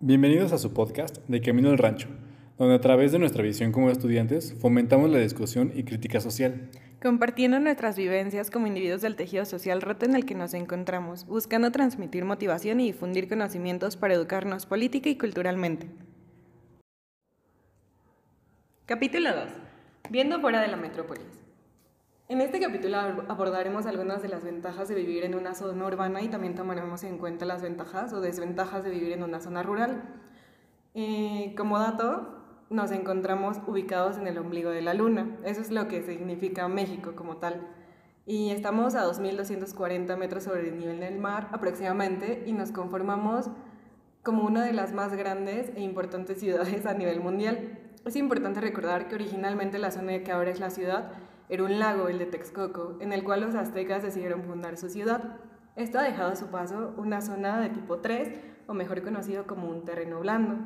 Bienvenidos a su podcast de Camino al Rancho, donde a través de nuestra visión como estudiantes fomentamos la discusión y crítica social. Compartiendo nuestras vivencias como individuos del tejido social roto en el que nos encontramos, buscando transmitir motivación y difundir conocimientos para educarnos política y culturalmente. Capítulo 2. Viendo fuera de la metrópolis. En este capítulo abordaremos algunas de las ventajas de vivir en una zona urbana y también tomaremos en cuenta las ventajas o desventajas de vivir en una zona rural. Eh, como dato, nos encontramos ubicados en el ombligo de la luna. Eso es lo que significa México como tal. Y estamos a 2.240 metros sobre el nivel del mar aproximadamente y nos conformamos como una de las más grandes e importantes ciudades a nivel mundial. Es importante recordar que originalmente la zona que ahora es la ciudad era un lago, el de Texcoco, en el cual los aztecas decidieron fundar su ciudad. Esto ha dejado a su paso una zona de tipo 3, o mejor conocido como un terreno blando.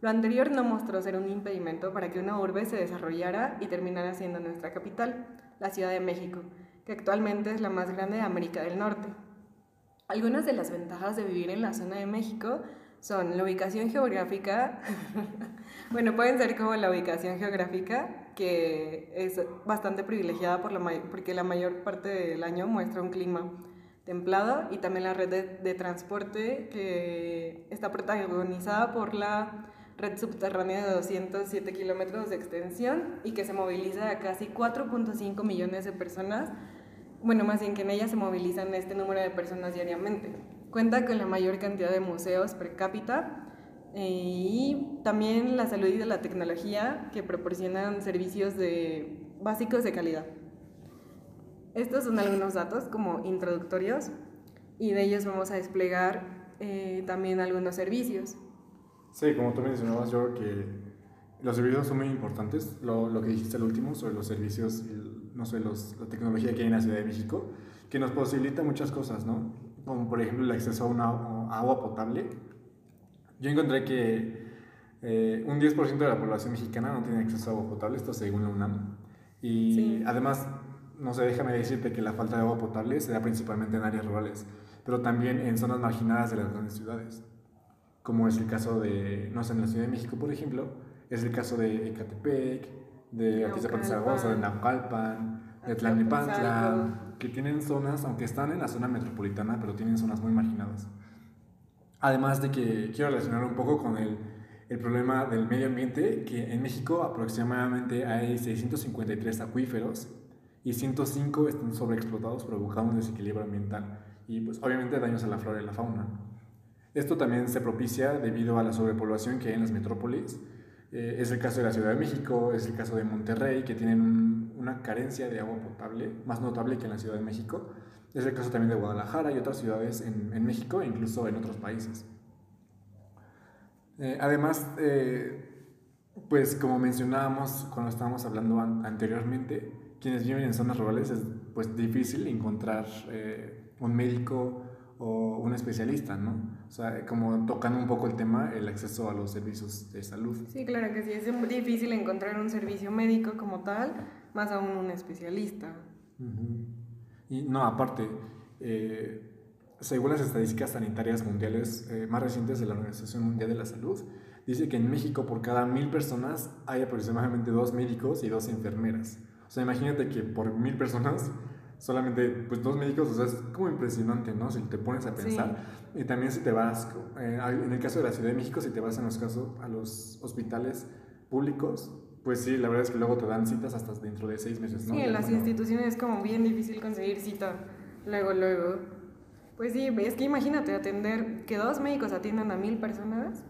Lo anterior no mostró ser un impedimento para que una urbe se desarrollara y terminara siendo nuestra capital, la Ciudad de México, que actualmente es la más grande de América del Norte. Algunas de las ventajas de vivir en la zona de México son la ubicación geográfica, bueno, pueden ser como la ubicación geográfica, que es bastante privilegiada por la porque la mayor parte del año muestra un clima templado y también la red de, transporte que está protagonizada por la red subterránea de 207 kilómetros de extensión y que se moviliza a casi 4.5 millones de personas, bueno, más bien que en ella se movilizan este número de personas diariamente. Cuenta con la mayor cantidad de museos per cápita y también la salud y la tecnología que proporcionan servicios de, básicos de calidad. Estos son algunos datos como introductorios y de ellos vamos a desplegar eh, también algunos servicios. Sí, como tú mencionabas, yo que los servicios son muy importantes. Lo, lo que dijiste al último sobre los servicios, no sé, los, la tecnología que hay en la Ciudad de México, que nos posibilita muchas cosas, ¿no? como por ejemplo el acceso a una agua potable, yo encontré que eh, un 10% de la población mexicana no tiene acceso a agua potable, esto según la UNAM. Y además, no sé, déjame decirte que la falta de agua potable se da principalmente en áreas rurales, pero también en zonas marginadas de las grandes ciudades, como es el caso de, no sé, en la Ciudad de México, por ejemplo, es el caso de Ecatepec, de Atizapán Zaragoza, de Naucalpan, de Tlalnepantla, que tienen zonas, aunque están en la zona metropolitana, pero tienen zonas muy marginadas. Además de que quiero relacionar un poco con el, el problema del medio ambiente, que en México aproximadamente hay 653 acuíferos y 105 están sobreexplotados provocando un desequilibrio ambiental y pues obviamente daños a la flora y la fauna. Esto también se propicia debido a la sobrepoblación que hay en las metrópolis. Eh, es el caso de la Ciudad de México, es el caso de Monterrey, que tienen un una carencia de agua potable más notable que en la Ciudad de México. Es el caso también de Guadalajara y otras ciudades en, en México e incluso en otros países. Eh, además, eh, pues como mencionábamos cuando estábamos hablando anteriormente, quienes viven en zonas rurales es pues difícil encontrar eh, un médico o un especialista, ¿no? O sea, como tocando un poco el tema, el acceso a los servicios de salud. Sí, claro que sí, es muy difícil encontrar un servicio médico como tal, más aún un especialista. Y no, aparte, eh, según las estadísticas sanitarias mundiales eh, más recientes de la Organización Mundial de la Salud, dice que en México por cada mil personas hay aproximadamente dos médicos y dos enfermeras. O sea, imagínate que por mil personas solamente pues dos médicos, o sea, es como impresionante, ¿no? Si te pones a pensar. Y también si te vas, eh, en el caso de la Ciudad de México, si te vas en los casos a los hospitales públicos, pues sí, la verdad es que luego te dan citas hasta dentro de seis meses, ¿no? Sí, en las instituciones es como bien difícil conseguir cita luego, luego. Pues sí, es que imagínate atender, que dos médicos atiendan a mil personas,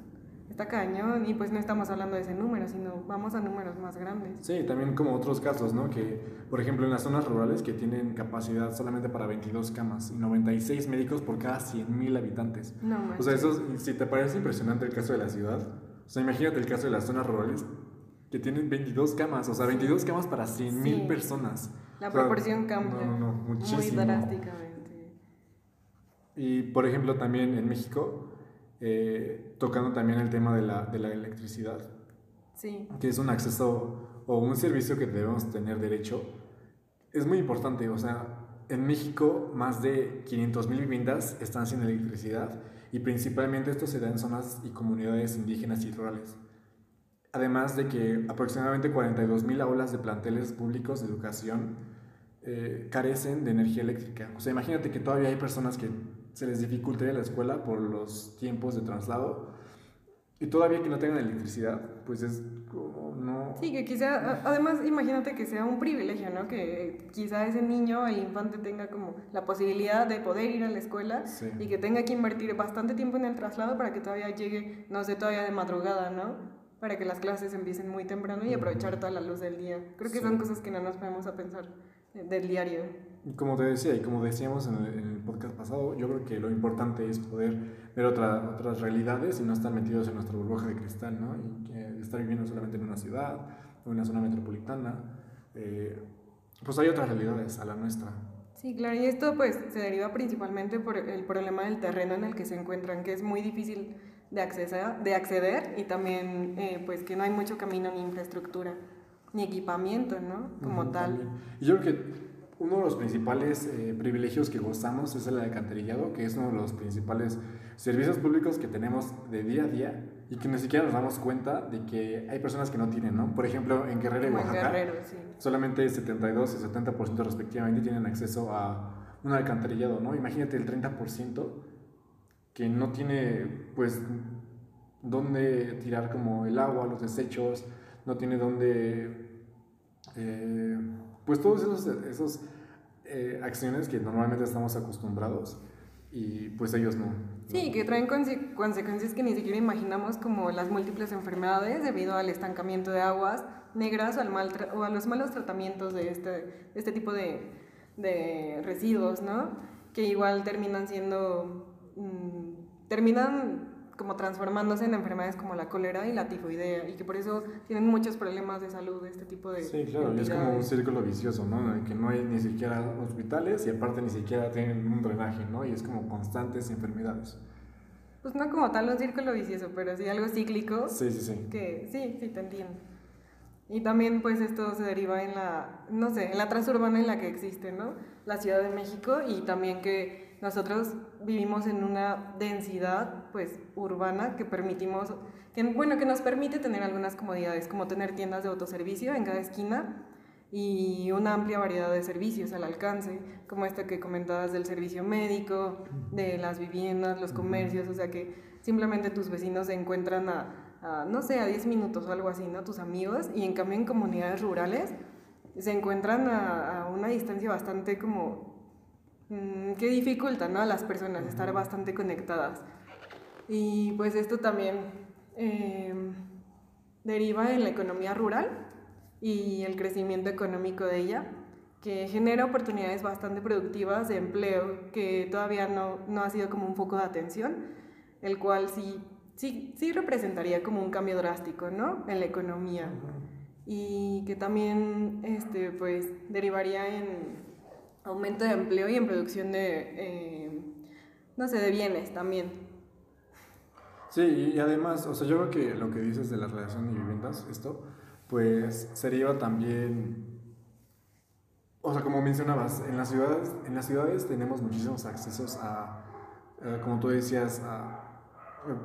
está cañón y pues no estamos hablando de ese número, sino vamos a números más grandes. Sí, también como otros casos, ¿no? Que, por ejemplo, en las zonas rurales que tienen capacidad solamente para 22 camas y 96 médicos por cada 100 mil habitantes. No, O sea, eso, si te parece impresionante el caso de la ciudad, o sea, imagínate el caso de las zonas rurales que tienen 22 camas, o sea, 22 camas para 100 mil personas. La proporción cambia. No, no, muchísimo. Muy drásticamente. Y, por ejemplo, también en México eh, tocando también el tema de la, de la electricidad, sí. que es un acceso o un servicio que debemos tener derecho, es muy importante. O sea, en México más de 500 mil viviendas están sin electricidad y principalmente esto se da en zonas y comunidades indígenas y rurales. Además de que aproximadamente 42.000 aulas de planteles públicos de educación eh, carecen de energía eléctrica. O sea, imagínate que todavía hay personas que se les dificulta ir a la escuela por los tiempos de traslado y todavía que no tengan electricidad, pues es como no... Sí, que quizá, además imagínate que sea un privilegio, ¿no? Que quizá ese niño, el infante tenga como la posibilidad de poder ir a la escuela y que tenga que invertir bastante tiempo en el traslado para que todavía llegue, no sé, todavía de madrugada, ¿no? Para que las clases empiecen muy temprano y aprovechar toda la luz del día. Creo que son cosas que no nos podemos a pensar del diario. Como te decía, y como decíamos en el, podcast pasado, yo creo que lo importante es poder ver otra, otras realidades y no estar metidos en nuestra burbuja de cristal, ¿no? Y estar viviendo solamente en una ciudad o en una zona metropolitana. Eh, pues hay otras realidades a la nuestra. Sí, claro, y esto pues se deriva principalmente por el problema del terreno en el que se encuentran, que es muy difícil de, acceder, de acceder y también eh, pues que no hay mucho camino ni infraestructura ni equipamiento, ¿no? Como tal. Y yo creo que uno de los principales eh, privilegios que gozamos es el alcantarillado, que es uno de los principales servicios públicos que tenemos de día a día y que ni siquiera nos damos cuenta de que hay personas que no tienen, ¿no? Por ejemplo, en Guerrero y Oaxaca, solamente 72 y 70% respectivamente tienen acceso a un alcantarillado, ¿no? Imagínate el 30% que no tiene, pues, dónde tirar como el agua, los desechos, no tiene dónde... Eh, pues todos esos, esos eh, acciones que normalmente estamos acostumbrados y pues ellos no. Sí, que traen consecuencias que ni siquiera imaginamos como las múltiples enfermedades debido al estancamiento de aguas negras o, al mal o a los malos tratamientos de este, este tipo de, de, residuos, ¿no? Que igual terminan siendo, mm, terminan como transformándose en enfermedades como la cólera y la tifoidea y que por eso tienen muchos problemas de salud este tipo de Sí, claro, y es como un círculo vicioso, ¿no? que no hay ni siquiera hospitales y aparte ni siquiera tienen un drenaje, ¿no? Y es como constantes enfermedades. Pues no como tal un círculo vicioso, pero sí algo cíclico. Sí, sí, sí. Que sí, sí, te entiendo. Y también pues esto se deriva en la, no sé, en la transurbana en la que existe, ¿no? La Ciudad de México y también que nosotros vivimos en una densidad pues urbana que permitimos que bueno que nos permite tener algunas comodidades como tener tiendas de autoservicio en cada esquina y una amplia variedad de servicios al alcance como esta que comentabas del servicio médico de las viviendas los comercios o sea que simplemente tus vecinos se encuentran a, no sé a 10 minutos o algo así no tus amigos y en cambio en comunidades rurales se encuentran a, a una distancia bastante como Mm, que dificulta ¿no? a las personas estar bastante conectadas. Y pues esto también em, deriva en la economía rural y el crecimiento económico de ella, que genera oportunidades bastante productivas de empleo, que todavía no, no ha sido como un foco de atención, el cual sí, sí, sí representaría como un cambio drástico ¿no? en la economía y que también este, pues, derivaría en aumento de empleo y en producción de, eh, no sé, de bienes también. Sí, y además, o sea, yo creo que lo que dices de la relación de viviendas, esto, pues sería también, o sea, como mencionabas, en las ciudades, en las ciudades tenemos muchísimos accesos a, eh, como tú decías, a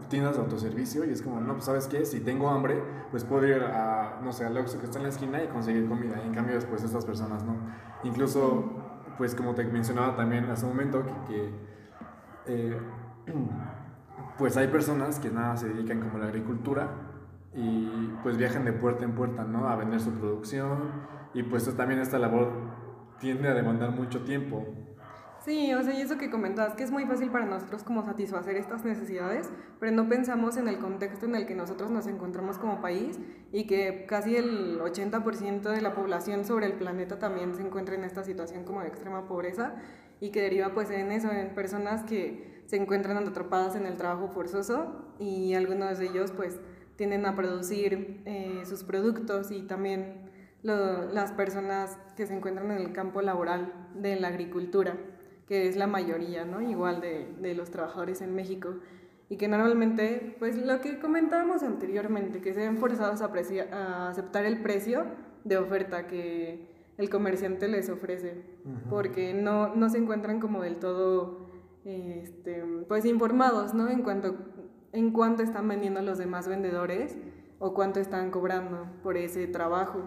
tiendas de autoservicio y es como, no, pues sabes qué, si tengo hambre, pues puedo ir a, no sé, al Oxxo que está en la esquina y conseguir comida. Y en cambio después estas personas no. Incluso pues como te mencionaba también hace un momento, que, eh, pues hay personas que nada se dedican como a la agricultura y pues viajan de puerta en puerta, ¿no? A vender su producción y pues también esta labor tiende a demandar mucho tiempo. Sí, o sea, y eso que comentabas, que es muy fácil para nosotros como satisfacer estas necesidades, pero no pensamos en el contexto en el que nosotros nos encontramos como país y que casi el 80% de la población sobre el planeta también se encuentra en esta situación como de extrema pobreza y que deriva pues en eso, en personas que se encuentran atrapadas en el trabajo forzoso y algunos de ellos pues tienden a producir eh, sus productos y también las personas que se encuentran en el campo laboral de la agricultura que es la mayoría, ¿no? Igual de, de los trabajadores en México y que normalmente, pues lo que comentábamos anteriormente, que se ven forzados a, a, aceptar el precio de oferta que el comerciante les ofrece, porque no, no, se encuentran como del todo este, pues informados, ¿no? En cuanto, en cuánto están vendiendo los demás vendedores o cuánto están cobrando por ese trabajo.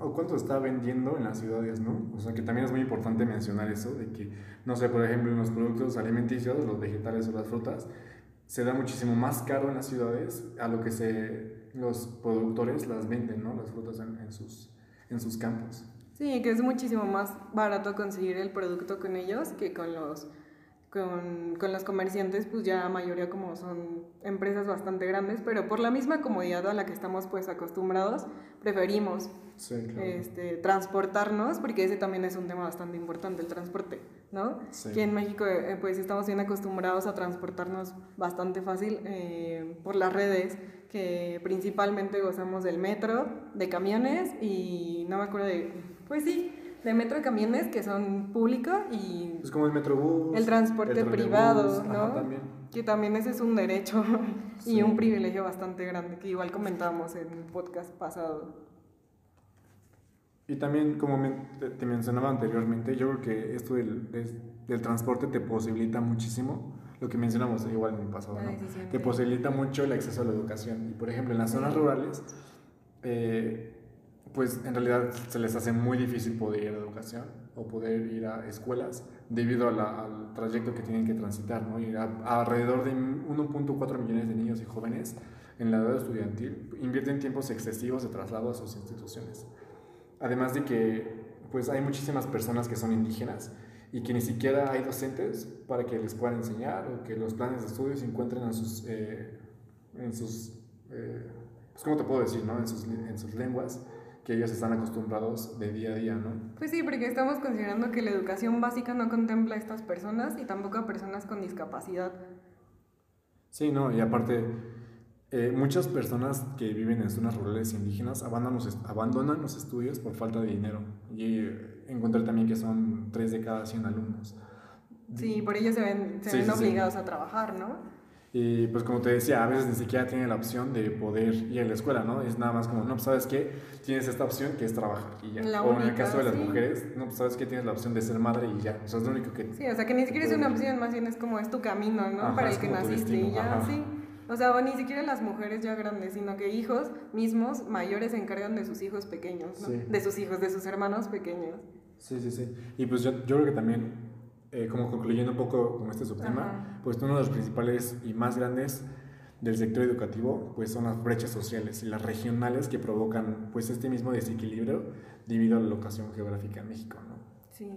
O cuánto está vendiendo en las ciudades, ¿no? O sea, que también es muy importante mencionar eso, de que, no sé, por ejemplo, en los productos alimenticios, los vegetales o las frutas, se da muchísimo más caro en las ciudades a lo que se, los productores las venden, ¿no? Las frutas en, en sus, en sus campos. Sí, que es muchísimo más barato conseguir el producto con ellos que con los con, con, los comerciantes, pues ya la mayoría como son empresas bastante grandes, pero por la misma comodidad a la que estamos pues acostumbrados, preferimos este, transportarnos, porque ese también es un tema bastante importante, el transporte, ¿no? Que en México eh, pues estamos bien acostumbrados a transportarnos bastante fácil eh, por las redes, que principalmente gozamos del metro, de camiones y no me acuerdo de, pues sí, de metro y camiones que son públicos y... Es como el metrobús. El transporte privado, ¿no? también. Que también ese es un derecho y un privilegio bastante grande, que igual comentábamos en el podcast pasado. Y también, como te, mencionaba anteriormente, yo creo que esto del, del, transporte te posibilita muchísimo, lo que mencionamos igual en el pasado, ¿no? Te posibilita mucho el acceso a la educación. Y por ejemplo, en las zonas rurales, eh, pues en realidad se les hace muy difícil poder ir a educación o poder ir a escuelas debido al trayecto que tienen que transitar, ¿no? Y alrededor de 1.4 millones de niños y jóvenes en la edad estudiantil invierten tiempos excesivos de traslado a sus instituciones. Además de que pues hay muchísimas personas que son indígenas y que ni siquiera hay docentes para que les puedan enseñar o que los planes de estudio se encuentren en sus, eh, en sus eh, pues, ¿cómo te puedo decir, no? En sus, en sus lenguas que ellos están acostumbrados de día a día, ¿no? Pues sí, porque estamos considerando que la educación básica no contempla a estas personas y tampoco a personas con discapacidad. Sí, no, y aparte, eh, muchas personas que viven en zonas rurales indígenas abandonan los, abandonan los estudios por falta de dinero. Y eh, encontré también que son 3 de cada 100 alumnos. Sí, por ello se ven, se ven obligados a trabajar, ¿no? Y pues como te decía, a veces ni siquiera tienen la opción de poder ir a la escuela, ¿no? Es nada más como, no, pues sabes qué, tienes esta opción que es trabajar y ya. o en el caso de las mujeres, no, pues sabes que tienes la opción de ser madre y ya. O sea, es lo único que... Sí, o sea, que ni siquiera es una opción, más bien es como es tu camino, ¿no? Para el que naciste y ya, sí. O sea, o ni siquiera las mujeres ya grandes, sino que hijos mismos mayores se encargan de sus hijos pequeños, ¿no? De sus hijos, de sus hermanos pequeños. Sí, sí, sí. Y pues yo, yo creo que también eh, como concluyendo un poco con este subtema, pues uno de los principales y más grandes del sector educativo pues son las brechas sociales y las regionales que provocan pues este mismo desequilibrio debido a la locación geográfica en México, ¿no? Sí.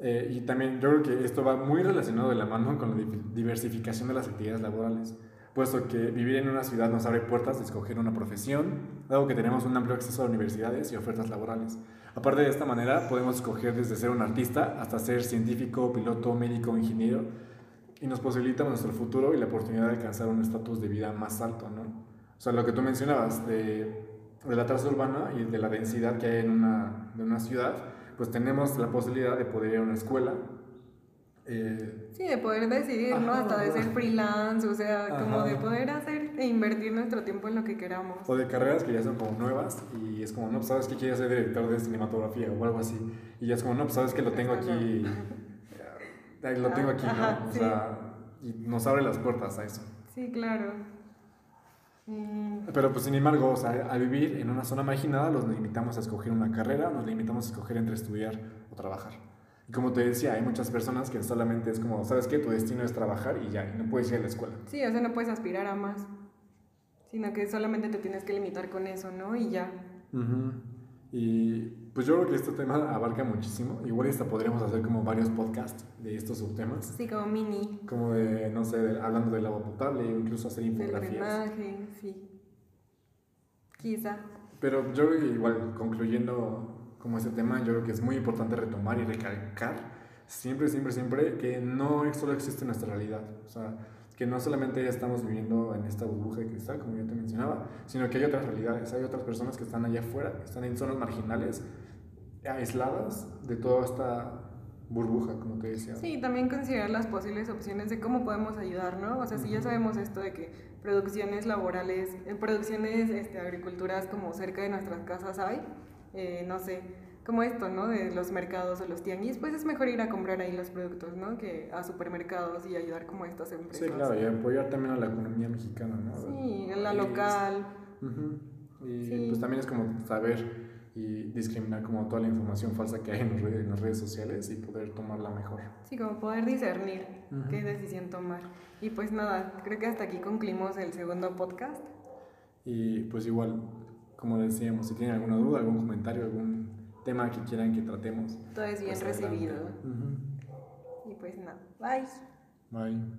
Eh, y también yo creo que esto va muy relacionado de la mano con la diversificación de las actividades laborales, puesto que vivir en una ciudad nos abre puertas de escoger una profesión, dado que tenemos un amplio acceso a universidades y ofertas laborales. Aparte de esta manera, podemos escoger desde ser un artista hasta ser científico, piloto, médico, ingeniero, y nos posibilita nuestro futuro y la oportunidad de alcanzar un estatus de vida más alto, ¿no? O sea, lo que tú mencionabas de, de la traza urbana y de la densidad que hay en una, de una ciudad, pues tenemos la posibilidad de poder ir a una escuela, eh, sí, de poder decidir, ¿no? Hasta de ser freelance, o sea, como de poder hacer e invertir nuestro tiempo en lo que queramos. O de carreras que ya son como nuevas y es como, no, pues sabes que quieres ser director de cinematografía o algo así. Y ya es como, no, pues sabes que lo tengo aquí, lo tengo aquí, ¿no? O sea, y nos abre las puertas a eso. Sí, claro. Pero pues sin embargo, o sea, al vivir en una zona marginada los limitamos a escoger una carrera, nos limitamos a escoger entre estudiar o trabajar. Y como te decía, hay muchas personas que solamente es como, ¿sabes qué? Tu destino es trabajar y ya, y no puedes ir a la escuela. Sí, o sea, no puedes aspirar a más, sino que solamente te tienes que limitar con eso, ¿no? Y ya. Y pues yo creo que este tema abarca muchísimo. Igual hasta podríamos hacer como varios podcasts de estos subtemas. Sí, como mini. Como de, no sé, hablando del agua potable incluso hacer infografías. Del sí. Quizá. Pero yo creo que igual, concluyendo como ese tema, yo creo que es muy importante retomar y recalcar siempre, siempre, siempre que no solo existe nuestra realidad. O sea, que no solamente estamos viviendo en esta burbuja de cristal, como yo te mencionaba, sino que hay otras realidades, hay otras personas que están allá afuera, que están en zonas marginales, aisladas de toda esta burbuja, como te decía. Sí, también considerar las posibles opciones de cómo podemos ayudar, ¿no? O sea, si ya sabemos esto de que producciones laborales, en producciones, este, agriculturas como cerca de nuestras casas hay, eh, no sé, como esto, ¿no? De los mercados o los tianguis, pues es mejor ir a comprar ahí los productos, ¿no? Que a supermercados y ayudar como a estas empresas. Sí, claro, y apoyar también a la economía mexicana, ¿no? Sí, en la local. Ujú. Y Sí. pues también es como saber y discriminar como toda la información falsa que hay en, las redes- en las redes sociales y poder tomarla mejor. Sí, como poder discernir qué decisión tomar. Y pues nada, creo que hasta aquí concluimos el segundo podcast. Y pues igual, como decíamos, si tienen alguna duda, algún comentario, algún tema que quieran que tratemos. Todo es bien pues, adelante. recibido. Y pues nada, bye. Bye.